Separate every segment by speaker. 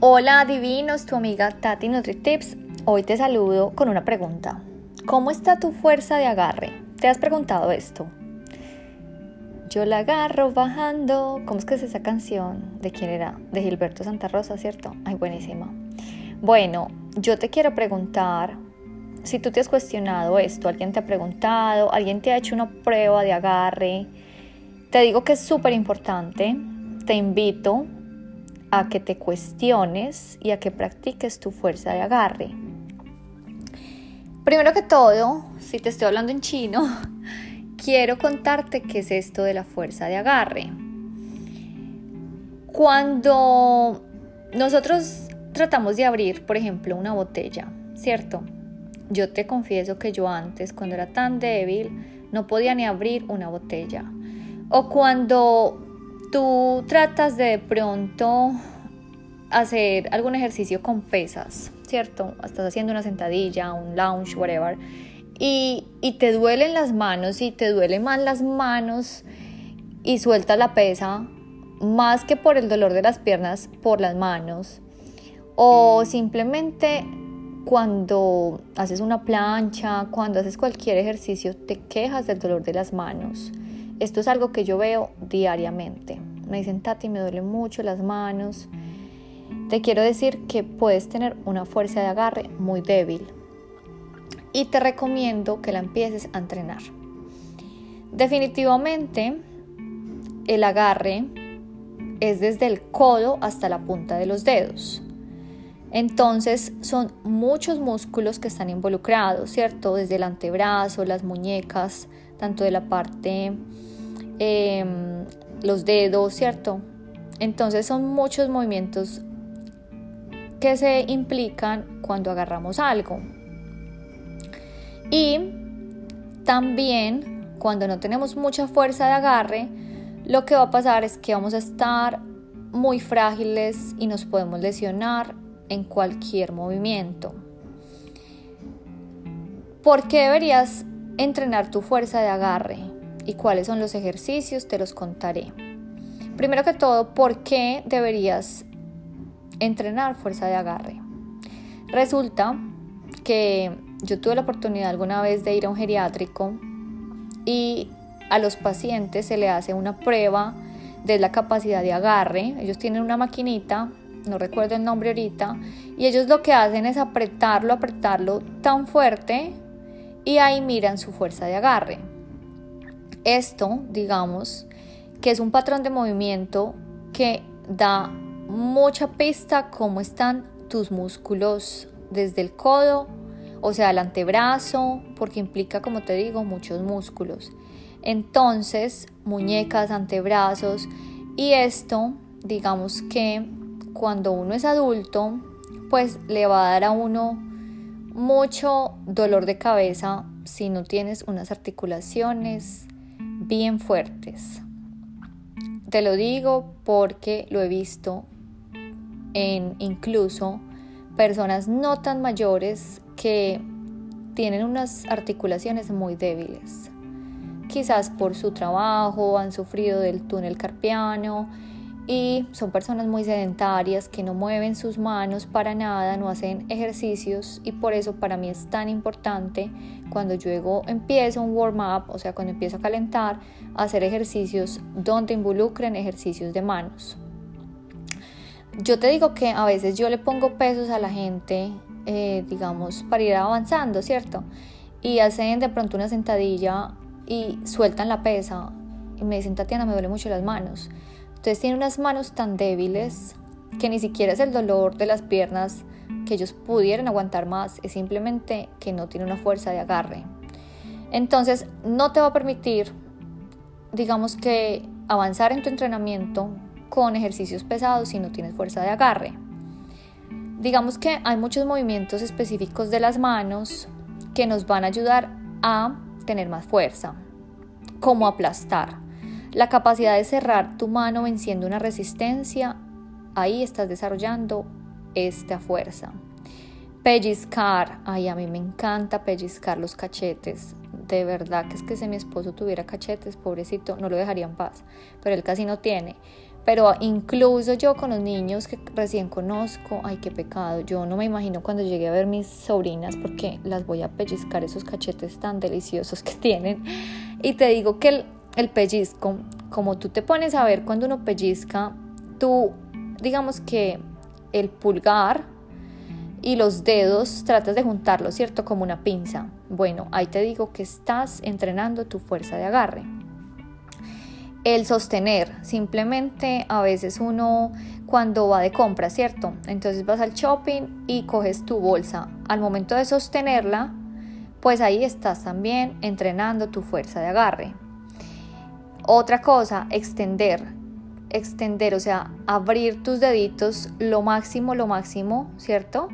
Speaker 1: Hola divinos, tu amiga Tati NutriTips. Hoy te saludo con una pregunta. ¿Cómo está tu fuerza de agarre? ¿Te has preguntado esto? Yo la agarro bajando. ¿Cómo es que es esa canción? ¿De quién era? De Gilberto Santa Rosa, ¿cierto? Ay, buenísima. Bueno, yo te quiero preguntar si tú te has cuestionado esto, alguien te ha preguntado, alguien te ha hecho una prueba de agarre. Te digo que es súper importante. Te invito a que te cuestiones y a que practiques tu fuerza de agarre. Primero que todo, si te estoy hablando en chino, quiero contarte qué es esto de la fuerza de agarre. Cuando nosotros tratamos de abrir, por ejemplo, una botella, ¿cierto? Yo te confieso que yo antes, cuando era tan débil, no podía ni abrir una botella. O cuando tú tratas de pronto hacer algún ejercicio con pesas, ¿cierto? Estás haciendo una sentadilla, un lounge, whatever, y, y te duelen las manos y te duelen más las manos y sueltas la pesa, más que por el dolor de las piernas, por las manos. O simplemente cuando haces una plancha, cuando haces cualquier ejercicio, te quejas del dolor de las manos. Esto es algo que yo veo diariamente. Me dicen, Tati, me duelen mucho las manos. Te quiero decir que puedes tener una fuerza de agarre muy débil y te recomiendo que la empieces a entrenar. Definitivamente, el agarre es desde el codo hasta la punta de los dedos. Entonces son muchos músculos que están involucrados, ¿cierto? Desde el antebrazo, las muñecas, tanto de la parte Em, los dedos, ¿cierto? Entonces son muchos movimientos que se implican cuando agarramos algo. Y también cuando no tenemos mucha fuerza de agarre, lo que va a pasar es que vamos a estar muy frágiles y nos podemos lesionar en cualquier movimiento. ¿Por qué deberías entrenar tu fuerza de agarre? y cuáles son los ejercicios te los contaré. Primero que todo, ¿por qué deberías entrenar fuerza de agarre? Resulta que yo tuve la oportunidad alguna vez de ir a un geriátrico y a los pacientes se le hace una prueba de la capacidad de agarre. Ellos tienen una maquinita, no recuerdo el nombre ahorita, y ellos lo que hacen es apretarlo, apretarlo tan fuerte y ahí miran su fuerza de agarre. Esto, digamos, que es un patrón de movimiento que da mucha pista cómo están tus músculos desde el codo, o sea, el antebrazo, porque implica, como te digo, muchos músculos. Entonces, muñecas, antebrazos, y esto, digamos que cuando uno es adulto, pues le va a dar a uno mucho dolor de cabeza si no tienes unas articulaciones bien fuertes. Te lo digo porque lo he visto en incluso personas no tan mayores que tienen unas articulaciones muy débiles. Quizás por su trabajo han sufrido del túnel carpiano, y son personas muy sedentarias que no mueven sus manos para nada, no hacen ejercicios y por eso para mí es tan importante cuando yo empiezo un warm-up, o sea, cuando empiezo a calentar, hacer ejercicios donde involucren ejercicios de manos. Yo te digo que a veces yo le pongo pesos a la gente, eh, digamos, para ir avanzando, ¿cierto? Y hacen de pronto una sentadilla y sueltan la pesa y me dicen, Tatiana, me duele mucho las manos. Entonces tiene unas manos tan débiles que ni siquiera es el dolor de las piernas que ellos pudieran aguantar más, es simplemente que no tiene una fuerza de agarre. Entonces no te va a permitir, digamos que, avanzar en tu entrenamiento con ejercicios pesados si no tienes fuerza de agarre. Digamos que hay muchos movimientos específicos de las manos que nos van a ayudar a tener más fuerza, como aplastar. La capacidad de cerrar tu mano venciendo una resistencia, ahí estás desarrollando esta fuerza. Pellizcar, ay, a mí me encanta pellizcar los cachetes. De verdad que es que si mi esposo tuviera cachetes, pobrecito, no lo dejaría en paz, pero él casi no tiene. Pero incluso yo con los niños que recién conozco, ay, qué pecado. Yo no me imagino cuando llegué a ver mis sobrinas porque las voy a pellizcar esos cachetes tan deliciosos que tienen. Y te digo que el, el pellizco, como tú te pones a ver cuando uno pellizca, tú, digamos que el pulgar y los dedos tratas de juntarlos, ¿cierto? Como una pinza. Bueno, ahí te digo que estás entrenando tu fuerza de agarre el sostener. Simplemente a veces uno cuando va de compra, ¿cierto? Entonces vas al shopping y coges tu bolsa. Al momento de sostenerla, pues ahí estás también entrenando tu fuerza de agarre. Otra cosa, extender. Extender, o sea, abrir tus deditos lo máximo, lo máximo, ¿cierto?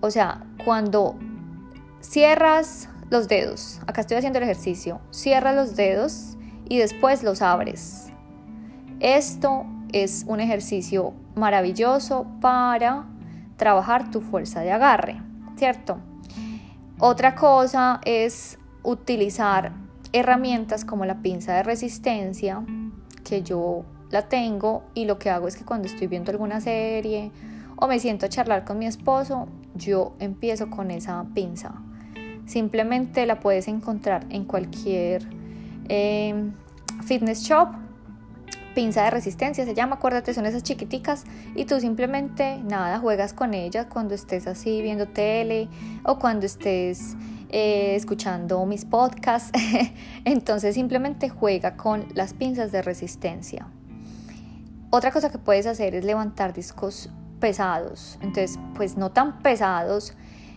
Speaker 1: O sea, cuando cierras los dedos, acá estoy haciendo el ejercicio, cierras los dedos y después los abres. Esto es un ejercicio maravilloso para trabajar tu fuerza de agarre, ¿cierto? Otra cosa es utilizar herramientas como la pinza de resistencia, que yo la tengo y lo que hago es que cuando estoy viendo alguna serie o me siento a charlar con mi esposo, yo empiezo con esa pinza. Simplemente la puedes encontrar en cualquier Em, fitness Shop, pinza de resistencia se llama, acuérdate, son esas chiquiticas y tú simplemente nada, juegas con ellas cuando estés así viendo tele o cuando estés eh, escuchando mis podcasts. Entonces simplemente juega con las pinzas de resistencia. Otra cosa que puedes hacer es levantar discos pesados. Entonces, pues no tan pesados.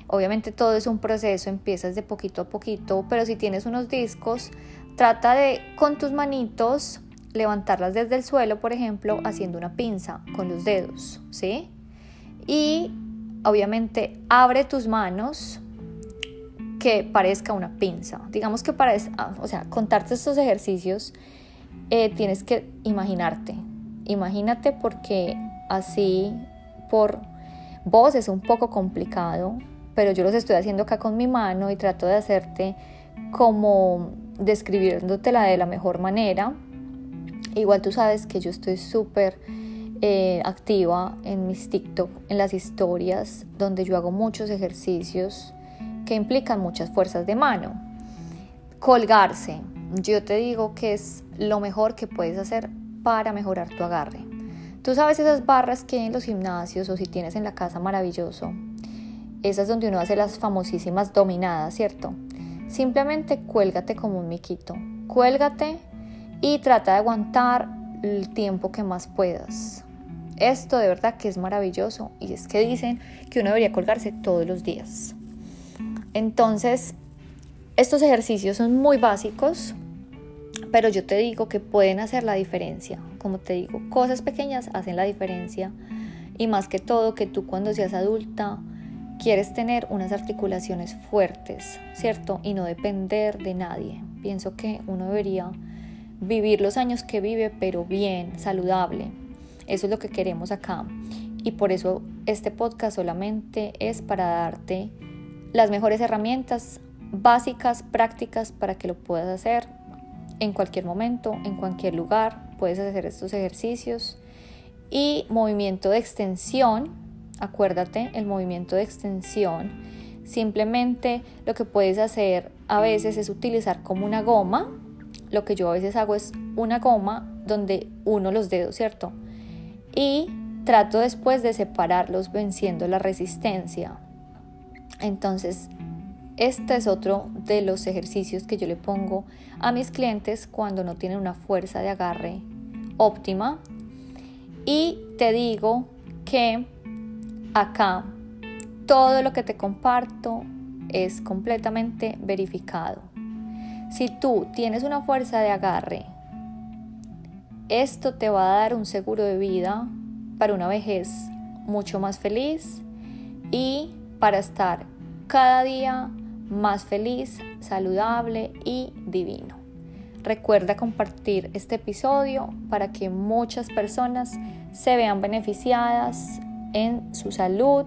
Speaker 1: Obviamente todo es un proceso, empiezas de poquito a poquito, pero si tienes unos discos, Trata de con tus manitos levantarlas desde el suelo, por ejemplo, haciendo una pinza con los dedos, ¿sí? Y obviamente abre tus manos que parezca una pinza. Digamos que para, ah, o sea, contarte estos ejercicios eh, tienes que imaginarte. Imagínate porque así por vos es un poco complicado, pero yo los estoy haciendo acá con mi mano y trato de hacerte como describiéndotela de la mejor manera. Igual tú sabes que yo estoy súper eh, activa en mis TikTok, en las historias, donde yo hago muchos ejercicios que implican muchas fuerzas de mano. Colgarse, yo te digo que es lo mejor que puedes hacer para mejorar tu agarre. Tú sabes esas barras que hay en los gimnasios o si tienes en la casa maravilloso. Esas donde uno hace las famosísimas dominadas, ¿cierto? Simplemente cuélgate como un miquito. Cuélgate y trata de aguantar el tiempo que más puedas. Esto de verdad que es maravilloso y es que dicen que uno debería colgarse todos los días. Entonces, estos ejercicios son muy básicos, pero yo te digo que pueden hacer la diferencia. Como te digo, cosas pequeñas hacen la diferencia y más que todo que tú cuando seas adulta quieres tener unas articulaciones fuertes, ¿cierto? Y no depender de nadie. Pienso que uno debería vivir los años que vive, pero bien, saludable. Eso es lo que queremos acá. Y por eso este podcast solamente es para darte las mejores herramientas básicas, prácticas, para que lo puedas hacer en cualquier momento, en cualquier lugar. Puedes hacer estos ejercicios. Y movimiento de extensión, acuérdate, el movimiento de extensión. Simplemente lo que puedes hacer a veces es utilizar como una goma. Lo que yo a veces hago es una goma donde uno los dedos, ¿cierto? Y trato después de separarlos venciendo la resistencia. Entonces, este es otro de los ejercicios que yo le pongo a mis clientes cuando no tienen una fuerza de agarre óptima. Y te digo que acá todo lo que te comparto es completamente verificado. Si tú tienes una fuerza de agarre, esto te va a dar un seguro de vida para una vejez mucho más feliz y para estar cada día más feliz, saludable y divino. Recuerda compartir este episodio para que muchas personas se vean beneficiadas en su salud,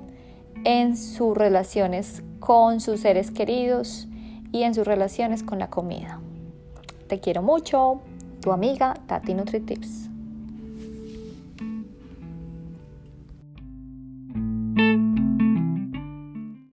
Speaker 1: en sus relaciones con sus seres queridos y en sus relaciones con la comida. Te quiero mucho, tu amiga Tati NutriTips.